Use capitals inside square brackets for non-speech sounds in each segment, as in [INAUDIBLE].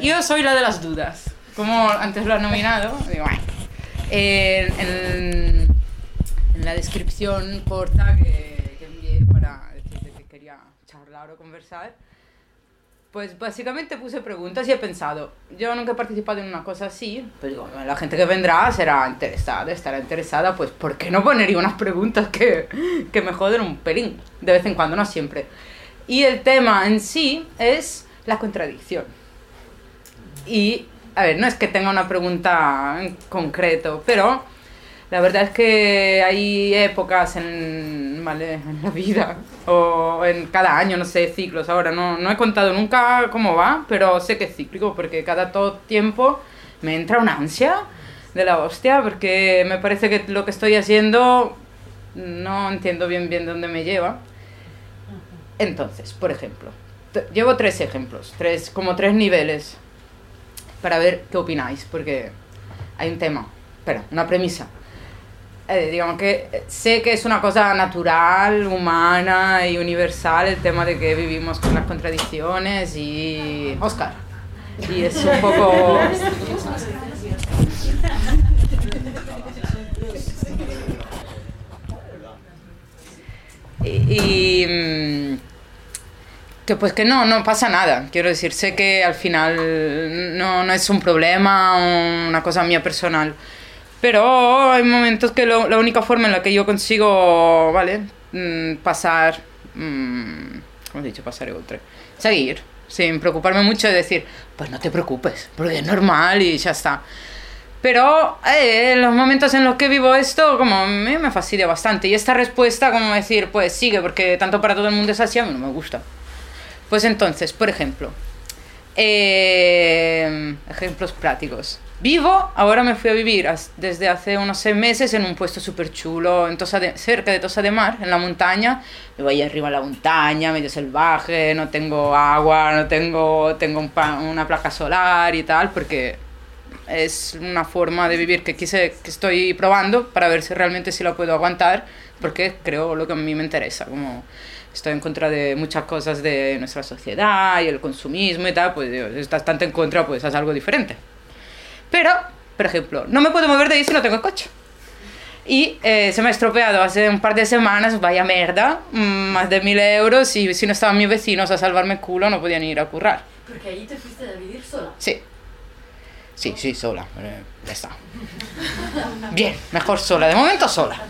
Yo soy la de las dudas. Como antes lo han nominado, digo, ay. En, en- en la descripción corta que, que envié para decirte que quería charlar o conversar, pues básicamente puse preguntas y he pensado, yo nunca he participado en una cosa así, pues digo, la gente que vendrá será interesada, estará interesada, pues ¿por qué no ponería unas preguntas que, que me joden un pelín? De vez en cuando, no siempre. Y el tema en sí es la contradicción. Y, a ver, no es que tenga una pregunta en concreto, pero la verdad es que hay épocas en, ¿vale? en la vida o en cada año, no sé, ciclos. Ahora no, no he contado nunca cómo va, pero sé que es cíclico porque cada todo tiempo me entra una ansia de la hostia porque me parece que lo que estoy haciendo no entiendo bien bien dónde me lleva. Entonces, por ejemplo, llevo tres ejemplos, tres, como tres niveles para ver qué opináis, porque hay un tema, espera, una premisa. Eh, digamos que eh, sé que es una cosa natural, humana y universal el tema de que vivimos con las contradicciones y... Oscar. Y es un poco... [LAUGHS] Y, y, mm, que pues que no, no pasa nada. Quiero decir, sé que al final no, no es un problema, una cosa mía personal. Pero hay momentos que la única forma en la que yo consigo, ¿vale? Mm, pasar, mm, ¿cómo he dicho? Pasar otra. Seguir, sin preocuparme mucho de decir, pues no te preocupes, porque es normal y ya está. Pero eh, los momentos en los que vivo esto, como mí me fastidia bastante. Y esta respuesta, como decir, pues sigue, porque tanto para todo el mundo es así, a mí no me gusta. Pues entonces, por ejemplo, eh, ejemplos prácticos. Vivo, ahora me fui a vivir desde hace unos seis meses en un puesto súper chulo en Tosa cerca de Tosa de Mar, en la montaña. Me voy arriba a la montaña, medio salvaje, no tengo agua, no tengo, tengo una placa solar y tal, porque es una forma de vivir que quise que estoy probando para ver si realmente si la puedo aguantar porque creo lo que a mí me interesa como estoy en contra de muchas cosas de nuestra sociedad y el consumismo y tal pues digo, si estás tanto en contra pues haz algo diferente pero por ejemplo no me puedo mover de ahí si no tengo coche y eh, se me ha estropeado hace un par de semanas, vaya merda, mm, más de mil euros y si no estaban mis vecinos a salvarme el culo no podían ir a currar. Porque allí te fuiste a vivir sola. Sí. Sí, sí, sola. eh, ya está. Bien, mejor sola. De momento sola.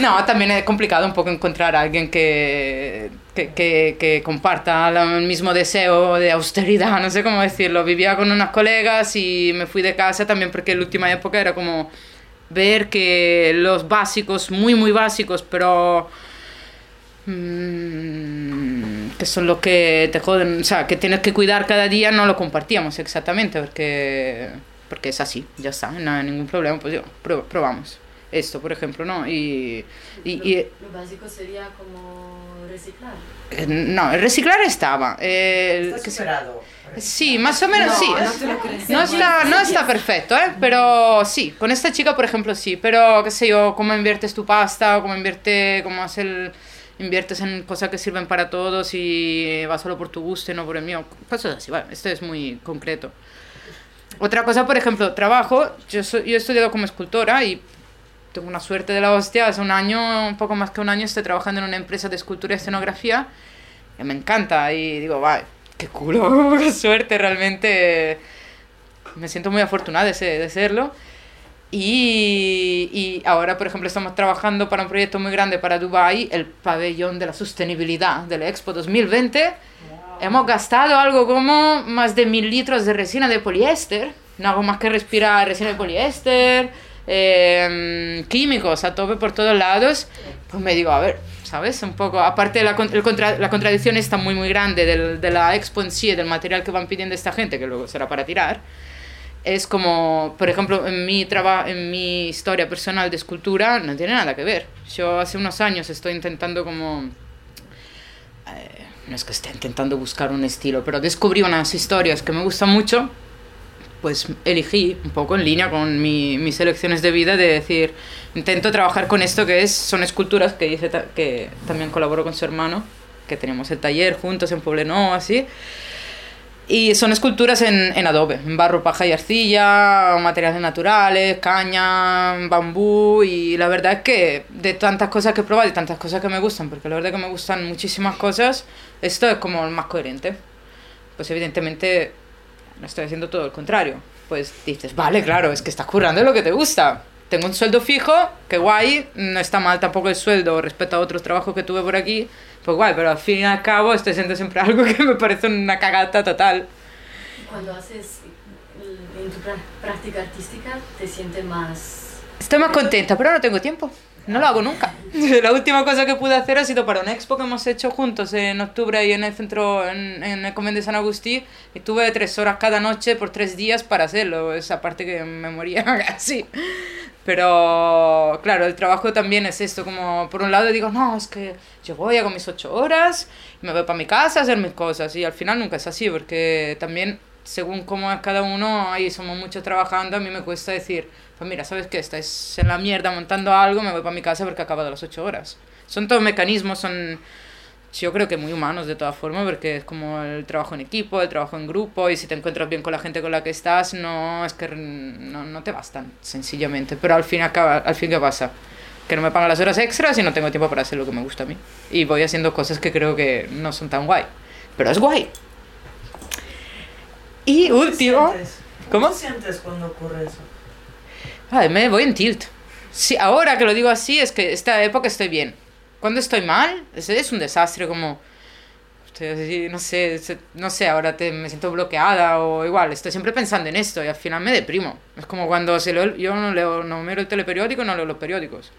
No, también es complicado un poco encontrar a alguien que, que, que, comparta el mismo deseo de austeridad, no sé cómo decirlo. Vivía con unas colegas y me fui de casa también porque en la última época era como ver que los básicos, muy, muy básicos, pero mm, que son los que te joden, o sea, que tienes que cuidar cada día, no lo compartíamos exactamente, porque, porque es así, ya está, no hay ningún problema, pues yo, probamos esto, por ejemplo, ¿no? Y, y, Lo, y- lo básico sería como reciclar. eh, no, el reciclar estaba, eh, Está superado. Sí, más o menos sí. no crees. No está, no está perfecto, ¿eh? Pero sí, con esta chica, por ejemplo, sí. Pero, qué sé yo, cómo inviertes tu pasta, cómo invierte, cómo haces el... Inviertes en cosas que sirven para todos y va solo por tu gusto y no por el mío. Cosas así, vale. Esto es muy concreto. Otra cosa, por ejemplo, trabajo. Yo, soy, yo he estudiado como escultora y tengo una suerte de la hostia. Hace un año, un poco más que un año, estoy trabajando en una empresa de escultura y escenografía que me encanta y digo, vaya, qué culo, [LAUGHS] qué suerte, realmente me siento muy afortunada de, ser- de serlo. Y, y ahora, por ejemplo, estamos trabajando para un proyecto muy grande para Dubai, el pabellón de la sostenibilidad del Expo 2020. Hemos gastado algo como más de mil litros de resina de poliéster. No hago más que respirar resina de poliéster, eh, químicos a tope por todos lados. Pues me digo, a ver, ¿sabes? Un poco, aparte la, el contra- la contradicción está muy, muy grande del- de la expo en sí, del material que van pidiendo esta gente, que luego será para tirar. Es como, por ejemplo, en mi, traba- en mi historia personal de escultura no tiene nada que ver. Yo hace unos años estoy intentando como eh, no es que esté intentando buscar un estilo, pero descubrí unas historias que me gustan mucho, pues elegí un poco en línea con mi, mis elecciones de vida de decir, intento trabajar con esto que es, son esculturas que, hice ta- que también colaboro con su hermano, que teníamos el taller juntos en Poblenou, así. Y son esculturas en, en adobe, en barro, paja y arcilla, materiales naturales, caña, bambú. Y la verdad es que de tantas cosas que he probado y tantas cosas que me gustan, porque la verdad es que me gustan muchísimas cosas, esto es como el más coherente. Pues evidentemente no estoy haciendo todo el contrario. Pues dices, vale, claro, es que estás currando lo que te gusta. Tengo un sueldo fijo, que guay, no está mal tampoco el sueldo respecto a otros trabajos que tuve por aquí, pues guay, pero al fin y al cabo estoy haciendo siempre [LAUGHS] algo que me parece una cagata total. Cuando haces en tu práctica artística, te sientes más... Estoy más contenta, pero no tengo tiempo. No lo hago nunca. [LAUGHS] La última cosa que pude hacer ha sido para una expo que hemos hecho juntos en octubre ahí en el centro, en, en el Convent de San Agustín. Y tuve tres horas cada noche por tres días para hacerlo. Esa parte que me moría [LAUGHS] casi. Pero claro, el trabajo también es esto. Como por un lado digo, no, es que yo voy, hago mis ocho horas, y me voy para mi casa a hacer mis cosas. Y al final nunca es así, porque también según cómo es cada uno, ahí somos muchos trabajando, a mí me cuesta decir, pues mira, ¿sabes qué? Estáis en la mierda montando algo, me voy para mi casa porque acabado las ocho horas. Son todos mecanismos, son yo creo que muy humanos de todas formas, porque es como el trabajo en equipo, el trabajo en grupo, y si te encuentras bien con la gente con la que estás, no es que no, no te bastan, sencillamente. Pero al fin, acaba, al fin, ¿qué pasa? Que no me pagan las horas extras y no tengo tiempo para hacer lo que me gusta a mí. Y voy haciendo cosas que creo que no son tan guay. Pero es guay. Y ¿Cómo último... sientes? ¿Cómo? te sientes cuando ocurre eso? Me voy en tilt. Sí, ahora que lo digo así, es que esta época estoy bien. Cuando estoy mal, es, es un desastre, como... no sé, no sé, ahora te, me siento bloqueada o igual, estoy siempre pensando en esto y al final me deprimo. Es como cuando se leo, yo no leo, no miro el teleperiódico, no leo los periódicos.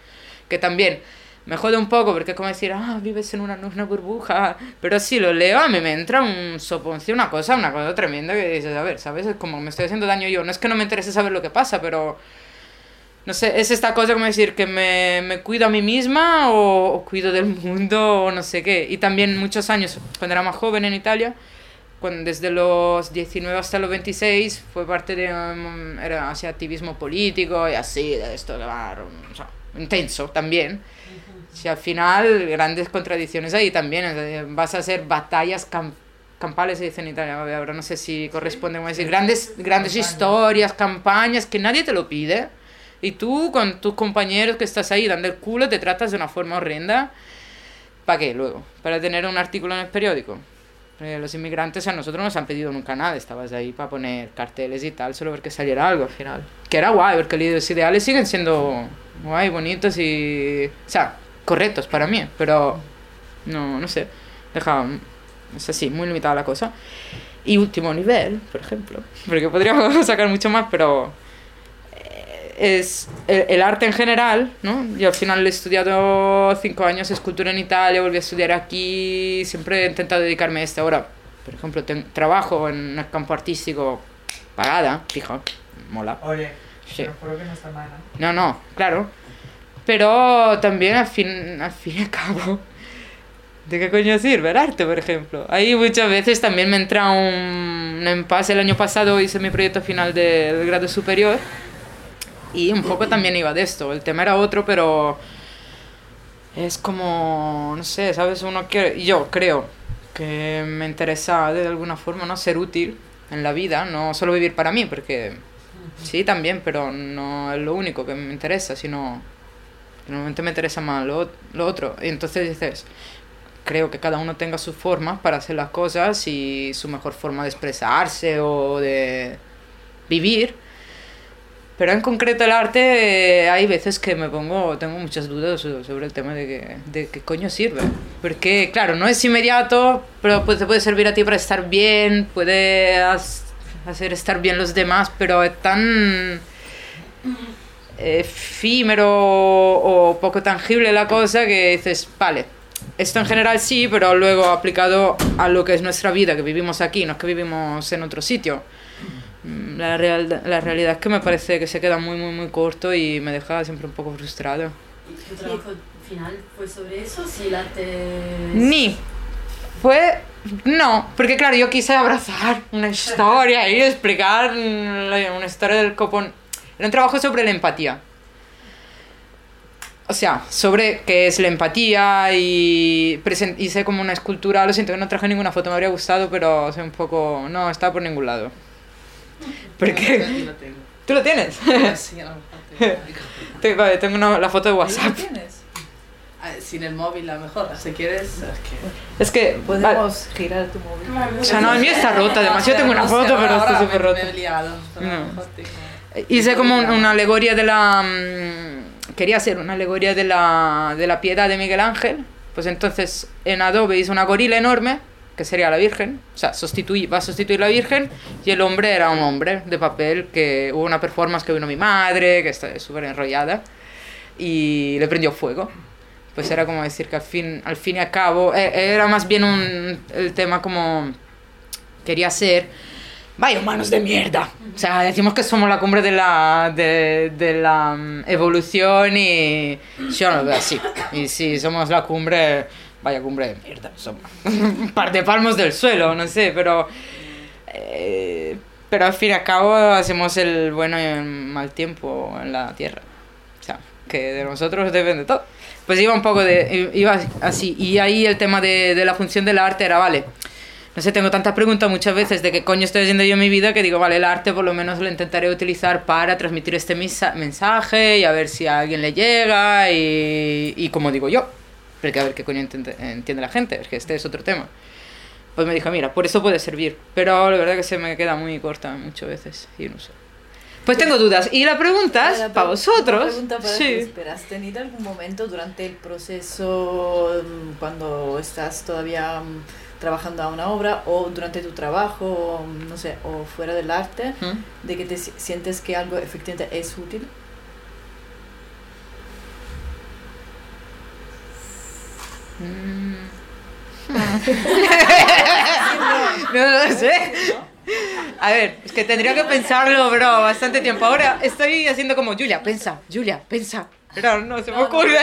Que también me jode un poco porque es como decir, ah, vives en una, una burbuja. Pero si lo leo, a mí me entra un soponcio, una cosa, una cosa tremenda que dices, a ver, ¿sabes? Es como me estoy haciendo daño yo. No es que no me interese saber lo que pasa, pero no sé, es esta cosa como decir que me, me cuido a mí misma o, o cuido del mundo o no sé qué. Y también muchos años, cuando era más joven en Italia, cuando, desde los 19 hasta los 26, fue parte de... um, era hacia activismo político y así, de esto que va... o sea, intenso también. Si al final, grandes contradicciones ahí también. Vas a hacer batallas cam- campales, se dice en Italia, ahora no sé si corresponde como decir, grandes, historias, campañas, que nadie te lo pide. Y tú con tus compañeros que estás ahí dando el culo te tratas de una forma horrenda. ¿Para qué luego? ¿Para tener un artículo en el periódico? Porque los inmigrantes a nosotros no nos han pedido nunca nada, estabas ahí para poner carteles y tal, solo porque saliera algo al final. Que era guay, porque los ideales siguen siendo guay, bonitos y... O sea, correctos para mí, pero no, no sé, deja... Es así, muy limitada la cosa. Y último nivel, por ejemplo, porque podríamos [LAUGHS] sacar mucho más, pero eh, es el, el arte en general, ¿no? Yo al final he estudiado cinco años escultura en Italia, volví a estudiar aquí, siempre he intentado dedicarme a esto. Ahora, por ejemplo, ten- trabajo en el campo artístico pagada, fijo, mola. Oye, Sí. juro que no está mal, ¿no? No, no, claro. Pero también al fin, al fin y al cabo, ¿de qué coño sirve el arte, por ejemplo? Ahí muchas veces también me entra un, un impasse. El año pasado hice mi proyecto final del grado superior y un poco también iba de esto. El tema era otro, pero es como, no sé, ¿sabes? Uno quiere, yo creo que me interesa de alguna forma, ¿no? Ser útil en la vida, no solo vivir para mí, porque Sí, también, pero no es lo único que me interesa, sino normalmente me interesa más lo, lo otro. Y entonces dices, creo que cada uno tenga sus formas para hacer las cosas y su mejor forma de expresarse o de vivir. Pero en concreto el arte, eh, hay veces que me pongo, tengo muchas dudas so- sobre el tema de, que, de qué coño sirve. Porque, claro, no es inmediato, pero pues te puede servir a ti para estar bien, puede hacer estar bien los demás, pero es tan efímero o poco tangible la cosa que dices, vale, esto en general sí, pero luego aplicado a lo que es nuestra vida, que vivimos aquí, no es que vivimos en otro sitio. Mm, La, real, la realidad es que me parece que se queda muy, muy, muy corto y me deja siempre un poco frustrado. ¿Y tu trabajo final fue sobre eso? Si el arte... Ni. Fue. No, porque claro, yo quise abrazar una historia y explicar una historia del copón. Era un trabajo sobre la empatía. o sea, sobre qué es la empatía y hice como una escultura, lo siento que no traje ninguna foto, me habría gustado, pero soy un poco, no, estaba por ningún lado. Porque lo tengo. tú lo tienes. Sí, a lo mejor tengo. Tengo una- la foto de ¿Lo WhatsApp. tienes? Ah, Sin el móvil, a lo mejor. Si quieres, es que. Es que Podemos girar tu móvil. O sea, no, el mío está rota, además yo tengo una No foto, pero está súper me- rota. Me he liado. lo No. tengo- Hice como un- una alegoría de la... mm, Quería hacer una alegoría de la, de la piedad de Miguel Ángel. Pues entonces en Adobe hice una gorila enorme, que sería la Virgen. O sea, sustituí, va a sustituir la Virgen. Y el hombre era un hombre de papel, que hubo una performance que vino mi madre, que está súper enrollada. Y le prendió fuego. Pues era como decir que al fin, al fin y al cabo... eh, Era más bien un, el tema como... Quería ser vaya humanos de mierda. O sea, decimos que somos la cumbre de la, de, de la mm, evolución y yo no lo así. Y si somos la cumbre, vaya cumbre de mierda. Somos [LAUGHS] un par de palmos del suelo, no sé, pero... eh, pero al fin y al cabo hacemos el bueno y el mal tiempo en la Tierra. O sea, que de nosotros depende todo. Pues iba un poco de... iba así. Y ahí el tema de, de la función del arte era, vale, no sé, tengo tantas preguntas muchas veces de qué coño estoy haciendo yo en mi vida que digo, vale, el arte por lo menos lo intentaré utilizar para transmitir este mensaje y a ver si a alguien le llega y, y como digo yo, porque a ver qué coño entiende, entiende la gente, es que este es otro tema. Pues me dijo, mira, por eso puede servir, pero la verdad que se me queda muy corta muchas veces y no sé. Pues tengo dudas. Y la pregunta es Ahora, para pero- vosotros. una pregunta para Sí. espera, ¿Has tenido algún momento durante el proceso, mm, cuando estás todavía mm, trabajando a una obra, o durante tu trabajo, mm, no sé, o fuera del arte, ¿Mm? de que te si- sientes que algo efectivamente es útil? [LAUGHS] No lo sé. A ver, es que tendría que pensarlo, bro, bastante tiempo. Ahora estoy haciendo como, Julia, pensa, Julia, pensa. Pero no se me ocurre.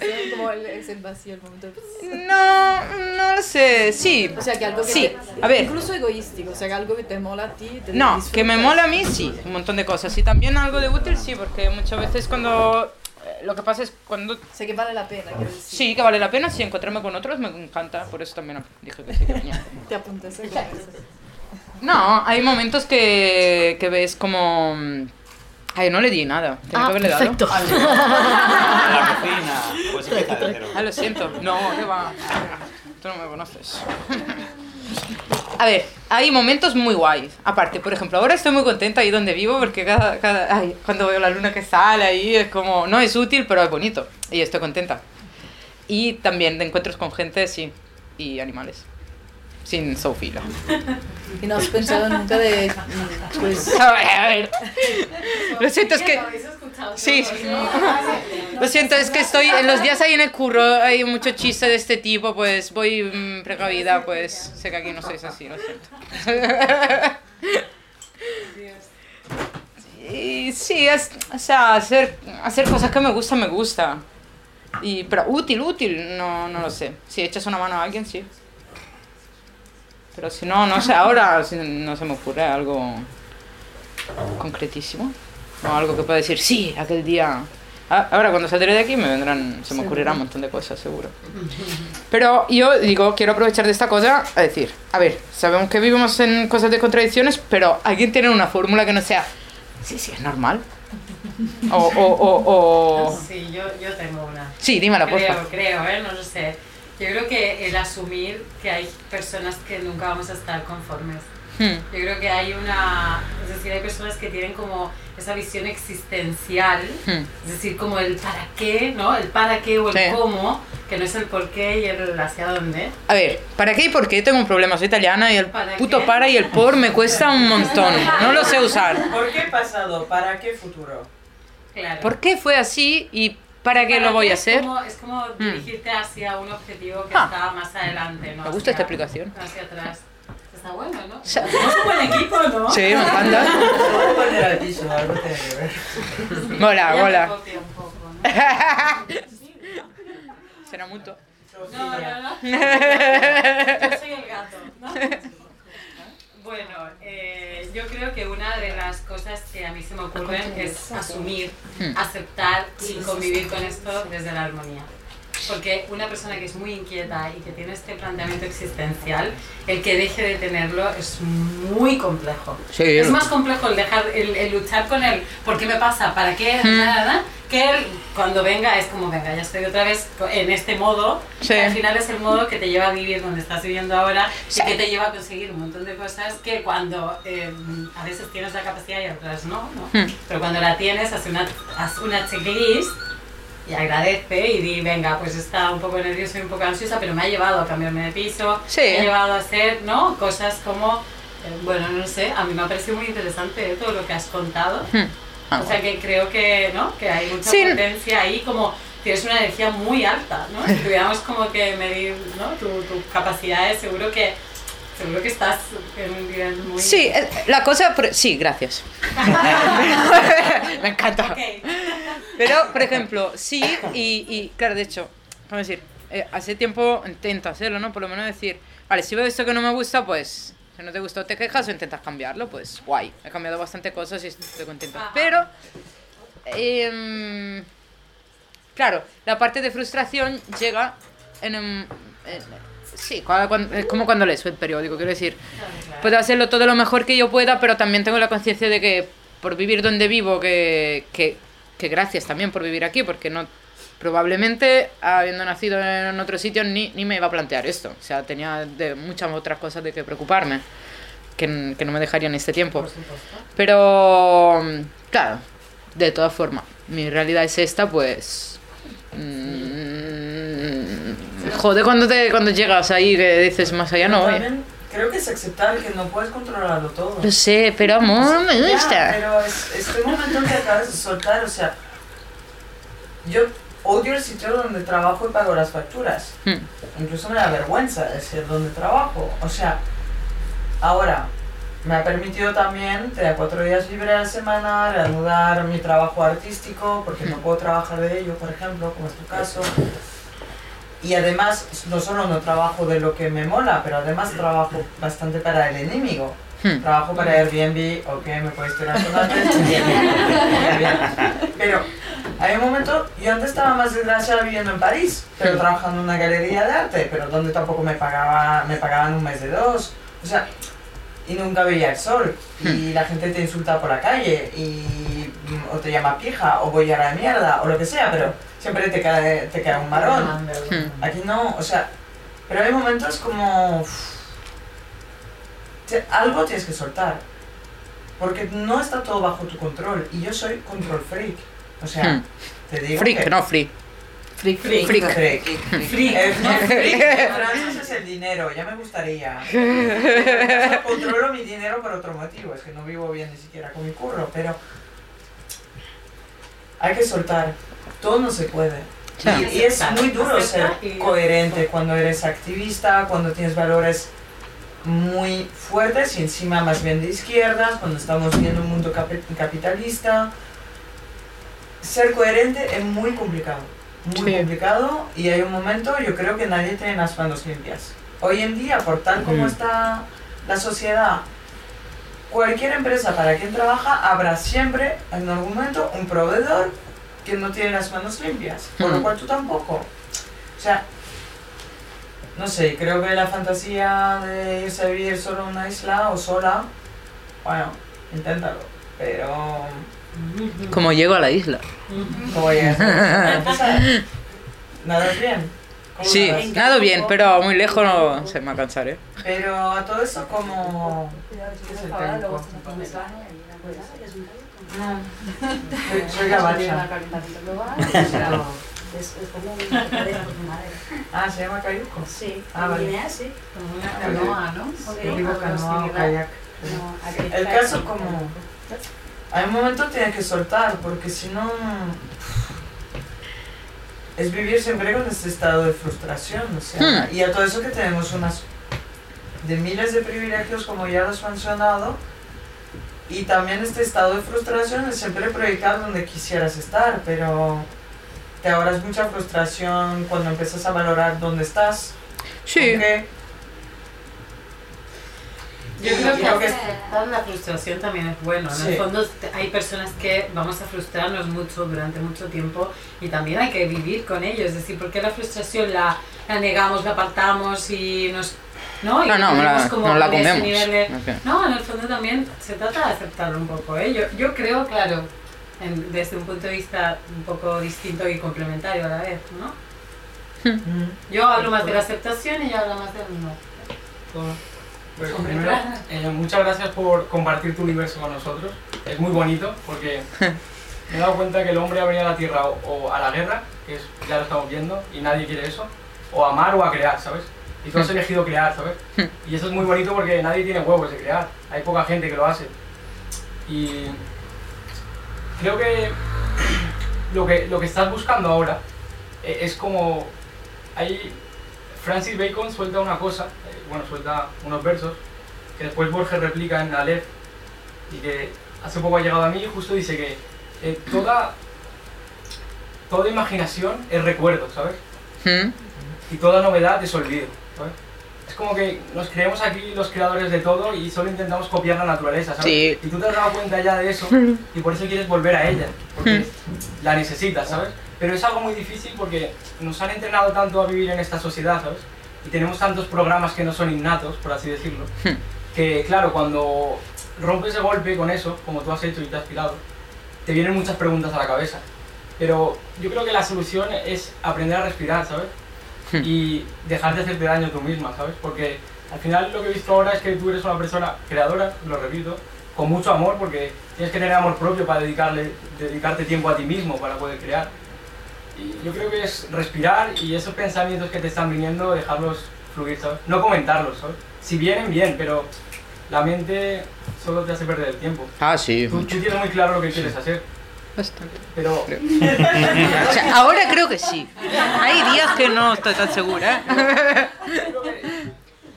Es como el, es el vacío, el momento. No, no lo sé, sí. O sea, que algo que Sí, te- a ver. Incluso egoístico, o sea, que algo que te mola a ti. Te No, que me mola a mí, sí, un montón de cosas. Y también algo de útil, sí, porque muchas veces cuando... eh, Lo que pasa es cuando... Sea, que vale la pena, quiero decir. Sí, que vale la pena, sí, encontrarme con otros me encanta, por eso también dije que sí, que venía. [LAUGHS] Te apuntas a cosas. No, hay momentos que, que ves como... mm, Ay, no le di nada. Tenía que haberle dado. En [LAUGHS] la cocina. Pues empieza de cero. Ah, lo siento. No, ¿qué va? Tú no me conoces. [LAUGHS] A ver, hay momentos muy guays. Aparte, por ejemplo, ahora estoy muy contenta ahí donde vivo porque cada, cada, ay, cuando veo la luna que sale ahí es como, no es útil, pero es bonito. Y estoy contenta. Y también de encuentros con gente, sí. Y animales. Sin Sofía. Y no has pensado nunca de. Pues. [LAUGHS] A ver, a ver. Lo siento, es que... ¿Habéis escuchado Sí, sí. [LAUGHS] Lo siento, es que estoy en los días ahí en el curro, hay mucho chiste de este tipo, pues voy mm, precavida, pues sé que aquí no sois así, lo siento. Y sí, es, o sea, hacer, hacer cosas que me gustan, me gusta. Y, pero útil, útil, no, no lo sé. Si echas una mano a alguien, sí. Pero si no, no sé, ahora no se me ocurre algo concretísimo. O algo que pueda decir, sí, aquel día. Ah, Ahora cuando saldré de aquí me vendrán, se me ocurrirá un montón de cosas, seguro. Pero yo digo, quiero aprovechar de esta cosa a decir, a ver, sabemos que vivimos en cosas de contradicciones, pero alguien tiene una fórmula que no sea, sí, sí, es normal. O, o, o, o... [LAUGHS] Sí, yo, yo tengo una. Sí, dímela, por Creo, favor. creo, ¿eh? No lo sé. Yo creo que el asumir que hay personas que nunca vamos a estar conformes. Hmm. Yo creo que hay una... Es decir, hay personas que tienen como esa visión existencial, Hmm. es decir, como el para qué, ¿no? El para qué o el Sí. cómo, que no es el por qué y el hacia dónde. A ver, ¿para qué y por qué tengo un problema? Soy italiana y el ¿Para puto qué? para y el por me cuesta un montón. No lo sé usar. ¿Por qué pasado? ¿Para qué futuro? Claro. ¿Por qué fue así y para qué lo voy a hacer? como- es como dirigirte hacia un objetivo que Ah. está más adelante, ¿no? Me gusta esta Hacia- explicación. Hacia atrás. Está bueno, ¿no? Somos un buen equipo, ¿no? Sí, me encanta. [LAUGHS] Mola, mola. [LAUGHS] Será mutuo. No, no, no. [LAUGHS] Yo soy el gato, ¿no? Bueno, eh, yo creo que una de las cosas que a mí se me ocurren es asumir, Hmm. aceptar y convivir con esto desde la armonía. Porque una persona que es muy inquieta y que tiene este planteamiento existencial, el que deje de tenerlo es muy complejo. Sí. Es más complejo el dejar, el, el luchar con él, ¿por qué me pasa? ¿Para qué? Nada, nada, que el, cuando venga es como, venga, ya estoy otra vez en este modo, Sí. que al final es el modo que te lleva a vivir donde estás viviendo ahora Sí. y que te lleva a conseguir un montón de cosas que cuando eh, a veces tienes la capacidad y otras no, ¿no? Hmm. Pero cuando la tienes, haz una, haz una checklist y agradece y di, venga, pues está un poco nerviosa y un poco ansiosa, pero me ha llevado a cambiarme de piso, Sí. me ha llevado a hacer, ¿no? Cosas como, eh, bueno, no sé, a mí me ha parecido muy interesante ¿eh? todo lo que has contado. Hmm. Ah, O sea que creo que, ¿no? que hay mucha Sí. potencia ahí, como tienes una energía muy alta, ¿no? Si [LAUGHS] tuviéramos como que medir ¿no? tu, tu capacidades, seguro que, seguro que estás en un nivel muy... Sí, eh, la cosa... Sí, gracias. [LAUGHS] Me encanta. Pero, por ejemplo, sí, y, y claro, de hecho, vamos a decir, eh, hace tiempo intento hacerlo, ¿no? Por lo menos decir, vale, si veo esto que no me gusta, pues, si no te gusta o te quejas o intentas cambiarlo, pues guay. He cambiado bastante cosas y estoy contenta. Ajá. Pero, em, claro, la parte de frustración llega en... un- en- sí, es como cuando lees el periódico, quiero decir, puedo hacerlo todo lo mejor que yo pueda, pero también tengo la conciencia de que por vivir donde vivo, que, que, que gracias también por vivir aquí, porque no probablemente habiendo nacido en otro sitio ni, ni me iba a plantear esto. O sea, tenía de muchas otras cosas de que preocuparme, que, que no me dejarían este tiempo. Pero, claro, de todas formas, mi realidad es esta, pues... mm, jode cuando, te, cuando llegas ahí que dices más allá no. También creo que es aceptar que no puedes controlarlo todo. Lo sé, pero amor, me Ya, gusta. pero es, este momento que acabas de soltar, o sea, yo odio el sitio donde trabajo y pago las facturas. Hmm. Incluso me da vergüenza decir dónde trabajo. O sea, ahora me ha permitido también tener cuatro días libres a la semana, reanudar mi trabajo artístico, porque no puedo trabajar de ello, por ejemplo, como es tu caso. Y además, no solo no trabajo de lo que me mola, pero además trabajo bastante para el enemigo. Hmm. Trabajo para Airbnb, ok, me puedes tirar [LAUGHS] bien, bien. Pero hay un momento, yo antes estaba más desgraciada viviendo en París, pero Hmm. trabajando en una galería de arte, pero donde tampoco me, pagaba, me pagaban un mes de dos. O sea, y nunca veía el sol. Y la gente te insulta por la calle, y, o te llama pija, o voy a la mierda, o lo que sea, pero siempre te cae, te cae un marrón. Hmm. Aquí no, o sea, pero hay momentos como... algo tienes que soltar. Porque no está todo bajo tu control. Y yo soy control freak. O sea, Hmm. te digo Freak, que... no free. Freak, Freak. Freak. Freak. Eh, no, [LAUGHS] freak [LAUGHS] en francés es el dinero, ya me gustaría. [LAUGHS] Yo controlo mi dinero por otro motivo, es que no vivo bien ni siquiera con mi curro, pero hay que soltar, todo no se puede. Y, y es muy duro ser coherente cuando eres activista, cuando tienes valores muy fuertes y encima más bien de izquierdas, cuando estamos viendo un mundo capi- capitalista. Ser coherente es muy complicado, muy Sí. complicado y hay un momento, yo creo que nadie tiene las manos limpias. Hoy en día, por tal como Mm. está la sociedad, cualquier empresa para quien trabaja habrá siempre en algún momento un proveedor que no tiene las manos limpias, por lo cual tú tampoco. O sea, no sé, creo que la fantasía de irse a vivir solo en una isla o sola, bueno, inténtalo, pero Como llego a la isla. ¿cómo llegas? [LAUGHS] ¿Nadas bien? ¿Cómo Sí, nadas? nado bien, pero muy lejos no se me va a cansar, ¿eh? Pero a todo eso como... ¿Qué es el? Soy, soy gabacha. [LAUGHS] Ah, se llama cayuco. Sí, Ah, vale. Guinea, sí. Como una canoa, ¿no? Yo digo canoa o kayak. El caso como... Hay un momento que tienes que soltar, porque si no... Es vivir siempre con este estado de frustración, o sea... Hmm. Y a todo eso que tenemos unas... De miles de privilegios, como ya los has mencionado, y también este estado de frustración es siempre proyectar donde quisieras estar, pero... Te ahorras mucha frustración cuando empiezas a valorar dónde estás. Sí. Aunque Yo creo que que- aceptar la frustración también es bueno. En Sí. el fondo hay personas que vamos a frustrarnos mucho durante mucho tiempo y también hay que vivir con ello. Es decir, ¿por qué la frustración la, la negamos, la apartamos y nos... No, y No, no, vivimos la- como nos la comemos. nivel de- Ok. No, en el fondo también se trata de aceptarlo un poco. ¿eh? Yo, yo creo, claro, en- desde un punto de vista un poco distinto y complementario a la vez, ¿no? Mm. Yo hablo más de la aceptación y ella habla más del no. Pues primero, eh, muchas gracias por compartir tu universo con nosotros. Es muy bonito porque [LAUGHS] me he dado cuenta que el hombre ha venido a la Tierra o, o a la guerra, que es, ya lo estamos viendo, y nadie quiere eso, o a amar o a crear, ¿sabes? Y tú has elegido crear, ¿sabes? [LAUGHS] Y eso es muy bonito porque nadie tiene huevos de crear. Hay poca gente que lo hace. Y creo que [CLEARS THROAT] lo que, lo que estás buscando ahora eh, es como... Hay, Francis Bacon suelta una cosa, eh, bueno, suelta unos versos que después Borges replica en Aleph y que hace poco ha llegado a mí y justo dice que eh, toda, toda imaginación es recuerdo, ¿sabes? ¿Mm? Y toda novedad es olvido, ¿sabes? Es como que nos creemos aquí los creadores de todo y solo intentamos copiar la naturaleza, ¿sabes? Sí. Y tú te has dado cuenta ya de eso [LAUGHS] y por eso quieres volver a ella, porque la necesitas, ¿sabes? Pero es algo muy difícil porque nos han entrenado tanto a vivir en esta sociedad, ¿sabes? Y tenemos tantos programas que no son innatos, por así decirlo, que claro, cuando rompes de golpe con eso, como tú has hecho y te has tirado, te vienen muchas preguntas a la cabeza. Pero yo creo que la solución es aprender a respirar, ¿sabes? [LAUGHS] Y dejar de hacerte daño tú misma, ¿sabes? Porque al final lo que he visto ahora es que tú eres una persona creadora, lo repito, con mucho amor, porque tienes que tener amor propio para dedicarle, dedicarte tiempo a ti mismo para poder crear. Y yo creo que es respirar y esos pensamientos que te están viniendo, dejarlos fluir, ¿sabes? No comentarlos, ¿sabes? Si vienen, bien, pero la mente solo te hace perder el tiempo. Ah, sí. Tú, tú tienes muy claro lo que quieres hacer, Bastante. pero O sea, ahora creo que sí. Hay días que no estoy tan segura. ¿eh?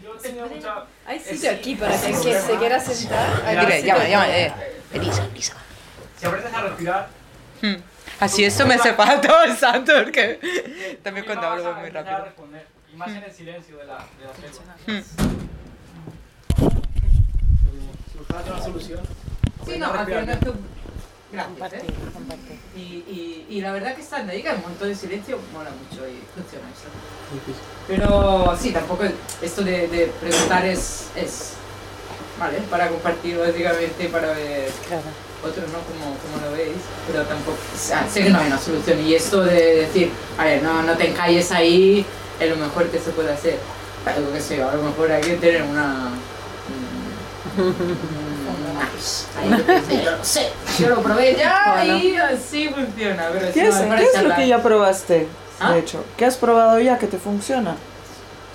creo yo mucha... Hay sitio aquí para que se quiera sentar. Llama, llama. Eh. Elisa, Elisa. Si aprendes a respirar, Hmm. Así esto me hace falta [LAUGHS] el santo, porque también cuando hablo muy rápido. Y más en el silencio de la, de la selva. Hmm. Si buscas una solución, Sí, no, al final ¿eh? Y, y, y la verdad que estando ahí, que hay un montón de silencio, mola mucho y funciona eso. Pero sí, tampoco esto de, de preguntar es, es, ¿vale? Para compartir básicamente, para ver otros, ¿no? Como, como lo veis, pero tampoco, o sea, sé que no hay una solución y esto de decir, a ver, no, no te encalles ahí, es lo mejor que se puede hacer. Algo que sé, a lo mejor hay que tener una... mm, un nice. Ahí yo lo sé, yo lo probé ya y así funciona. Pero ¿Qué es, qué lo que ya probaste? ¿Ah? De hecho, ¿qué has probado ya que te funciona?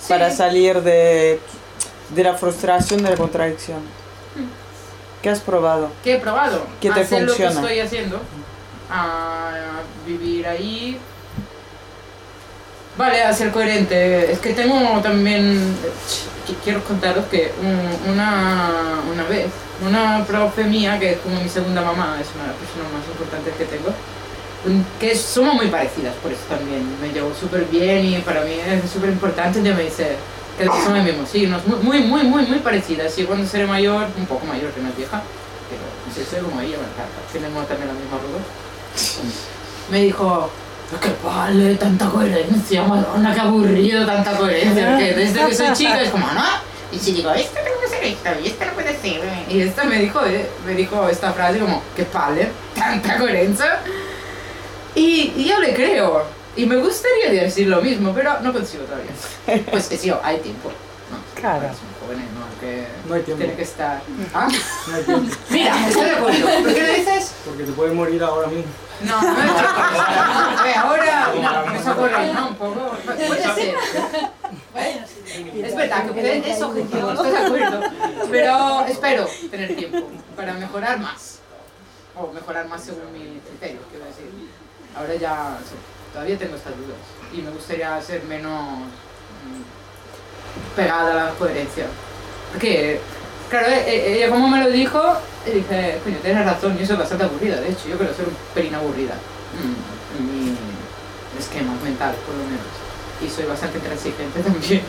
Sí. Para salir de, de la frustración, de la contradicción. ¿Qué has probado? ¿Qué he probado? ¿Qué te hacer funciona? lo que estoy haciendo. A vivir ahí. Vale, a ser coherente. Es que tengo también. Quiero contaros que un- una, una vez, una profe mía, que es como mi segunda mamá, es una de las personas más importantes que tengo, que somos muy parecidas, por eso también me llevo súper bien y para mí es súper importante. Ella me dice que somos mismos signos, muy, muy, muy, muy, muy parecidas. Y cuando seré mayor, un poco mayor que es vieja, pero sé, soy como ella, me encanta. Tenemos también la misma arruga. Me dijo, "Pero qué vale, tanta coherencia, Madonna, qué aburrido tanta coherencia. Que desde que soy chica es como, ¿no? Y si digo, esto tengo que hacer esto, y esto no puede ser. Y esta me dijo, eh, me dijo esta frase como, qué vale, tanta coherencia. Y, y yo le creo. Y me gustaría decir lo mismo, pero no consigo todavía. Pues que sí, hay tiempo. ¿No? Claro. Somos jóvenes, ¿no? Que No hay tiempo. tiene que estar. ¿Ah? No hay tiempo, [LAUGHS] Mira, estoy de acuerdo. ¿Por qué lo dices? porque te puedes morir ahora mismo. No, no. Ve, Ahora no, me socorre, ¿no? Un poco. Puede ser. Es verdad que puede- es objetivo, estoy de acuerdo. [LAUGHS] Pero espero tener tiempo para mejorar más. O mejorar más según mi criterio, quiero decir. Ahora ya sí, todavía tengo estas dudas. Y me gustaría ser menos mm, pegada a la coherencia. Porque, claro, eh, eh, ella como me lo dijo, dije, coño, tienes razón, yo soy bastante aburrida, de hecho, yo creo ser un pelín aburrida. en mi esquema mental, por lo menos. Y soy bastante intransigente [LAUGHS] también.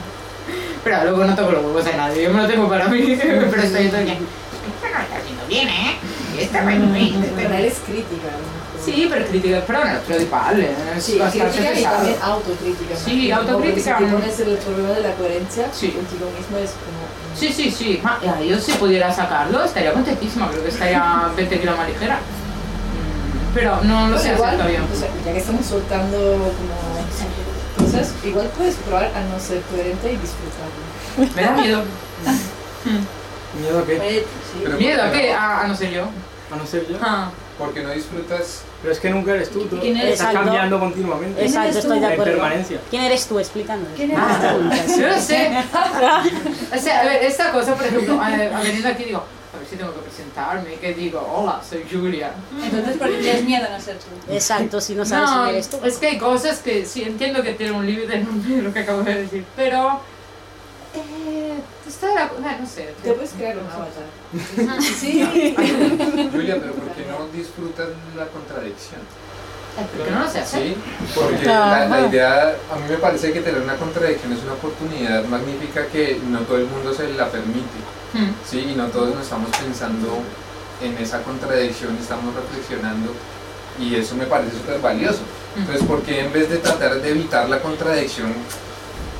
Pero luego no toco los huevos a nadie, yo me lo tengo para mí. [LAUGHS] Pero estoy todo día, Esto no está haciendo bien, ¿eh? Esto no está bien. Pero eres crítica. ¿no? Sí, per crítica, però non è principale. Es Sí, bastante crítica y también autocrítica. Sí, autocrítica. Si pones el problema de la coherencia Sí. contigo mismo es como... Sí, sí, sí. Ma eh, io se pudiera sacarlo estaría contentísima, creo que estaría [LAUGHS] 20 kilos más ligera. Mm, Pero no lo sé Bueno, hacer igual, todavía. o sea, ya que estamos soltando como cosas, igual puedes probar a no ser coherente y disfrutarlo. Me da miedo. [LAUGHS] ¿Miedo a qué? Oye, sí. Pero ¿Miedo a ¿por qué qué? no? A, a no ser yo. A no ser yo. Ah. Porque no disfrutas. Pero es que nunca eres tú, tú ¿Quién eres? estás Exacto. cambiando continuamente. Exacto, eres estoy tú? de En acuerdo. permanencia. ¿Quién eres tú explicándonos? ¿Quién eres Ah, Yo no sé. [LAUGHS] O sea, a ver, esta cosa, por ejemplo, a, a veniendo aquí digo, a ver si tengo que presentarme, que digo, hola, soy Julia. Entonces, ¿por qué tienes miedo a no ser tú? Exacto, si no sabes quién eres tú. es que hay cosas que sí entiendo que tienen un límite en lo que acabo de decir, pero... Eh, está eh, no sé. Te puedes crear un avatar. [LAUGHS] Sí. [LAUGHS] Julia, pero ¿por qué no disfrutas la contradicción? Porque no lo sé hacer. Sí, porque la, la idea, a mí me parece que tener una contradicción es una oportunidad magnífica que no todo el mundo se la permite. Hmm. Sí, y no todos nos estamos pensando en esa contradicción, estamos reflexionando y eso me parece súper valioso. Hmm. Entonces, ¿por qué en vez de tratar de evitar la contradicción,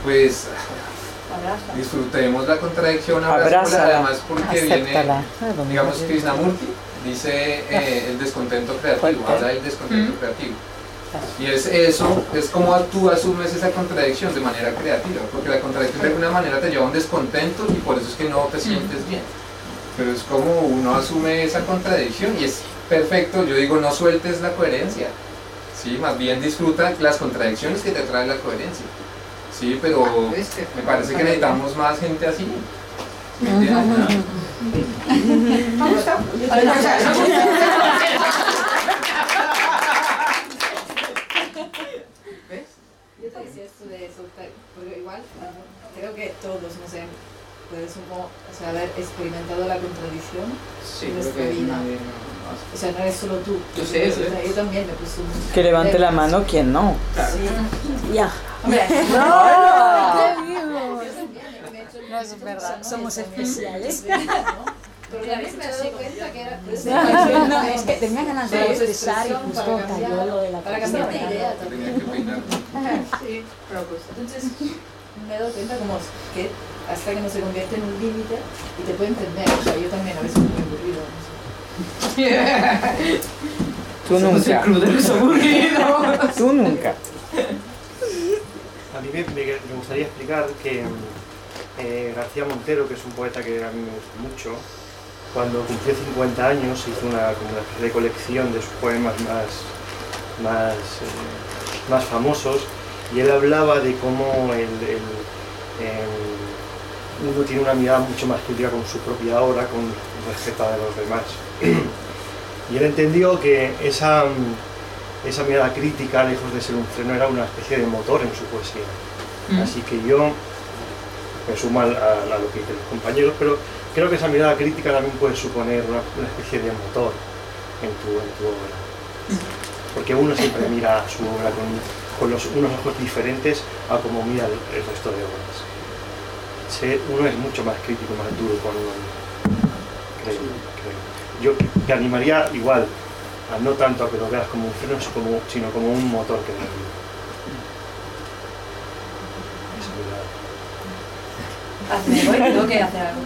pues Abraza. disfrutemos la contradicción, abrázala, además porque viene, acéptala. digamos, Krishnamurti dice eh, el descontento creativo, habla del descontento Mm. creativo. Y es eso, es como tú asumes esa contradicción de manera creativa, porque la contradicción de alguna manera te lleva a un descontento y por eso es que no te sientes bien. Pero es como uno asume esa contradicción y es perfecto, yo digo, no sueltes la coherencia, ¿sí? más bien disfruta las contradicciones que te trae la coherencia. Sí, pero ¿Ves que- me parece que necesitamos más gente así. ¿Ves? Yo te decía esto de soltar, porque igual creo que todos, no sé, puedes como, o sea, haber experimentado la contradicción Sí, en nuestra vida. nadie O sea, no eres solo tú. Yo sé, O sea, sé. yo también me puse un... Que levante la mano quien no. Sí. Ya. Hombre, [LAUGHS] No. He hecho- No es verdad, somos no, especiales. [LAUGHS] ¿no? Pero me he dado cuenta que era... No, es que tenía ganas de expresar y justo para cambiar- cayó lo de la Para cambiar de idea también. [LAUGHS] Sí, pero pues entonces me he dado cuenta como que hasta que no se convierte en un límite y te puede entender, o sea, yo también a veces me he aburrido, no sé. Tú nunca. Tú nunca. A mí me, gustaría explicar que eh, García Montero, que es un poeta que a mí me gusta mucho, cuando cumplió 50 años hizo una, una recolección de sus poemas más, más, eh, más famosos y él hablaba de cómo el, el, em, uno tiene una mirada mucho más crítica con su propia obra, con respecto a los demás. [CLEARS THROAT] Y él entendió que esa, mm, esa mirada crítica, lejos de ser un freno, era una especie de motor en su poesía. Mm. Así que yo me sumo a, a lo que dicen los compañeros, pero creo que esa mirada crítica también puede suponer una, una especie de motor en tu, en tu obra. Porque uno siempre mira su obra con, con los, unos ojos diferentes a como mira el, el resto de obras. Se- uno es mucho más crítico, más duro con uno mismo. Creo, creo. Yo te animaría igual no tanto a que lo veas como un freno, sino como, un motor que te ayuda. Hazme voy, tengo que hacer algo. [LAUGHS]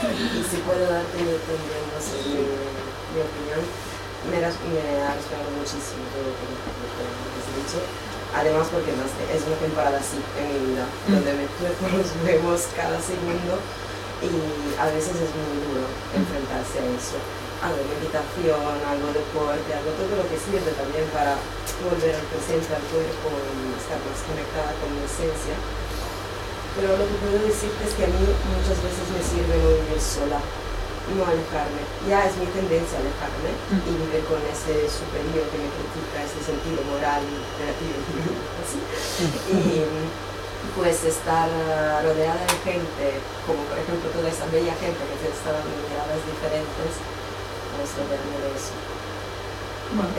y si puedo darte mi, también, no sé, mi, mi opinión, me, ha resonado muchísimo todo lo que, has dicho. Además porque no sé, es una temporada así en mi vida, donde me [LAUGHS] los huevos cada segundo y a veces es muy duro enfrentarse a eso. Algo de meditación, algo de deporte, algo todo lo que sirve también para volver al presente, al cuerpo y estar más conectada con mi esencia. Pero lo que puedo decirte es que a mí muchas veces me sirve no vivir sola, no alejarme. Ya es mi tendencia a alejarme y vivir con ese superior que me critica, ese sentido moral y creativo. así. Y pues estar rodeada de gente, como por ejemplo toda esa bella gente que te está dando miradas diferentes, rodearme de eso.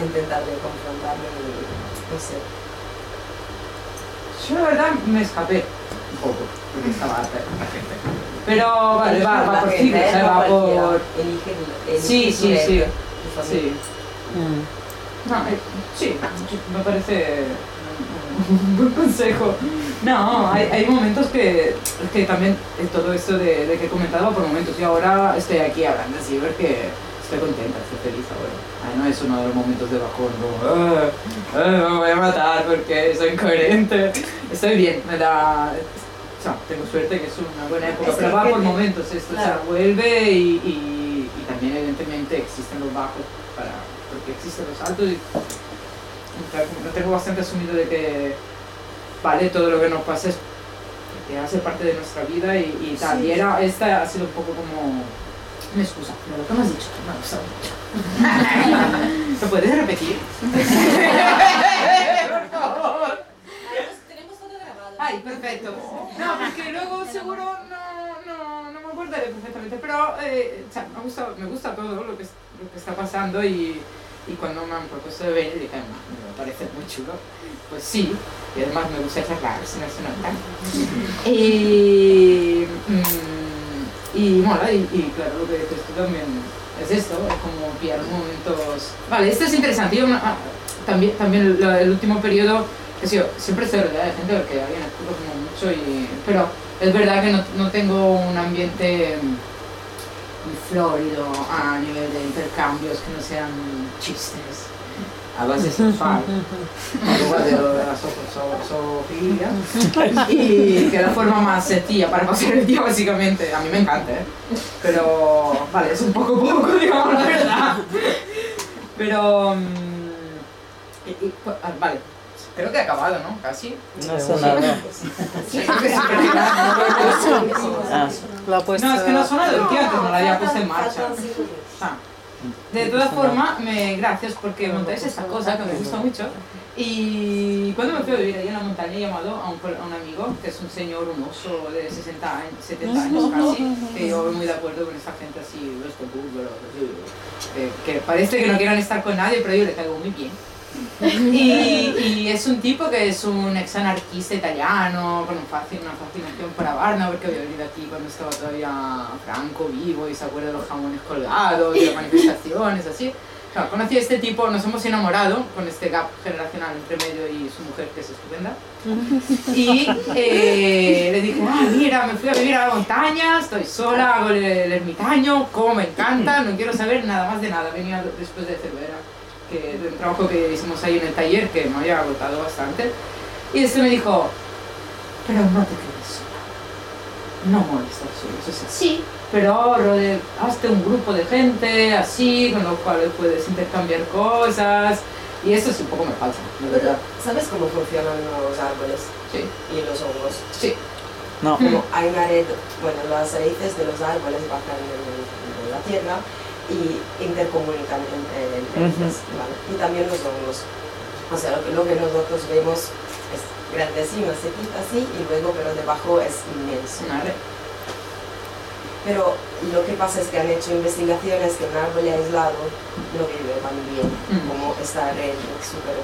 Intentar de confrontarme y no sé. Yo la verdad me escapé un poco, porque estaba de tanta gente. Pero vale, va, va La por ciclos, ¿eh? va por... Elige el- Sí, sí, sí. Sí. No, eh, sí, me parece un buen consejo. No, hay, hay momentos que, que también todo esto de, de que comentaba por momentos y ahora estoy aquí hablando así porque estoy contenta, estoy feliz ahora. Ay, no es uno de los momentos de bajón, como, "Ah, ah, me voy a matar porque soy incoherente. Estoy bien, me da... O sea, tengo suerte que es una buena época, pero va por momentos esto, o sea, claro. vuelve y, y, y también evidentemente existen los bajos para, porque existen los altos y lo tengo bastante asumido de que vale todo lo que nos pasa es que hace parte de nuestra vida y, y tal. Sí. Y era, esta ha sido un poco como una excusa, pero lo que me has dicho me ha gustado mucho. [LAUGHS] ¿Lo puedes repetir? Por favor. Tenemos todo grabado. Ay, perfecto. No, porque luego seguro no, no, no me acordaré perfectamente, pero eh, o sea, me, gusta, me gusta todo lo que, lo que está pasando y, y cuando me han propuesto de venir dije, "Ma, me parece muy chulo. Pues sí, y además me gusta charlar, si no se nota. Y y, claro, lo que dices tú también es esto, es como pillar momentos... Vale, esto es interesante. Yo, ah, también, también el, el último periodo, que sí, siempre estoy rodeada de gente porque alguien escucho como mucho, y, pero es verdad que no, no tengo un ambiente muy florido a nivel de intercambios que no sean chistes a base sexual, igual de lo de la zoofilia, y que es la forma más sencilla para pasar el día básicamente, a mí me encanta, ¿eh? pero vale, es un poco poco, [LAUGHS] digamos la verdad, pero... mm, y- y, pues, ah, vale, creo que he acabado, ¿no? Casi. No ha sonado. Sí, creo que sí, pero ya- Ah, no, es que no ha sonado el tío, antes no la había puesto en marcha. Ah. De todas formas, me, gracias porque montáis esta cosa que me gusta mucho. Y cuando me fui a vivir ahí en la montaña he llamado a un, col- a un amigo, que es un señor, un oso de 60 años, 70 años casi, que yo voy muy de acuerdo con esa gente así, los que, que parece que no quieran estar con nadie, pero yo le caigo muy bien. Y, es un tipo que es un ex anarquista italiano con un fascin- una fascinación por Varna porque había venido aquí cuando estaba todavía Franco vivo y se acuerda de los jamones colgados y las manifestaciones, así. Conocí a este tipo, nos hemos enamorado con este gap generacional entre medio y su mujer que es estupenda. Y eh, le dije, ah, mira, me fui a vivir a la montaña, estoy sola, hago el, el ermitaño, como me encanta, no quiero saber nada más de nada. Venía después de Cervera, que, de un trabajo que hicimos ahí en el taller, que me había agotado bastante. Y este me dijo, pero no te quedes sola, no molestas solo. O sea, sí, pero rode- hazte un grupo de gente así, con los cuales puedes intercambiar cosas. Y eso sí un poco me falta, la verdad. ¿Sabes cómo funcionan los árboles Sí. y los hongos? Sí. No. Como hay una red, bueno, las raíces de los árboles bajan en, en la tierra y intercomunican entre, entre ellas, ¿vale? Y también los hongos. O sea, lo que, lo que nosotros vemos es grandecino, se quita así y luego, pero debajo es inmenso. Vale. Pero lo que pasa es que han hecho investigaciones que un árbol aislado no vive tan bien Mm. como esta red súper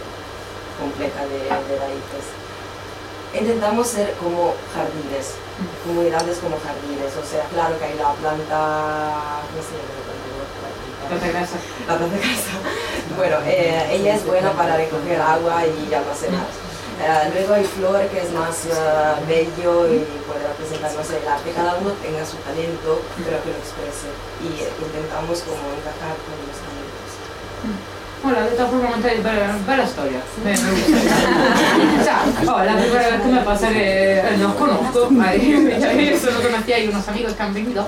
compleja de, de raíces. Intentamos ser como jardines, comunidades como jardines, o sea, claro que hay la planta, ¿cómo se la? Planta grasa. La planta casa. Bueno, eh, ella es buena para recoger agua y almacenar. Eh, luego hay flor que es más eh, bello y puede representar más el arte. Cada uno tenga su talento, pero que lo exprese. Y eh, intentamos como encajar con los talentos. Hola, de todas formas, montáis bella, bella storia. Me, gusta. [LAUGHS] o sea, oh, la primera vez que me pasa que eh, los conozco. Yo [LAUGHS] solo conocía y unos amigos que han venido.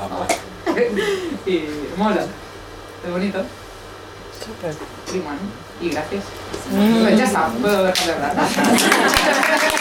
[LAUGHS] y mola. Qué bonito. Súper. Y bueno, y gracias. Pues ya está, puedo dejar de hablar. [LAUGHS]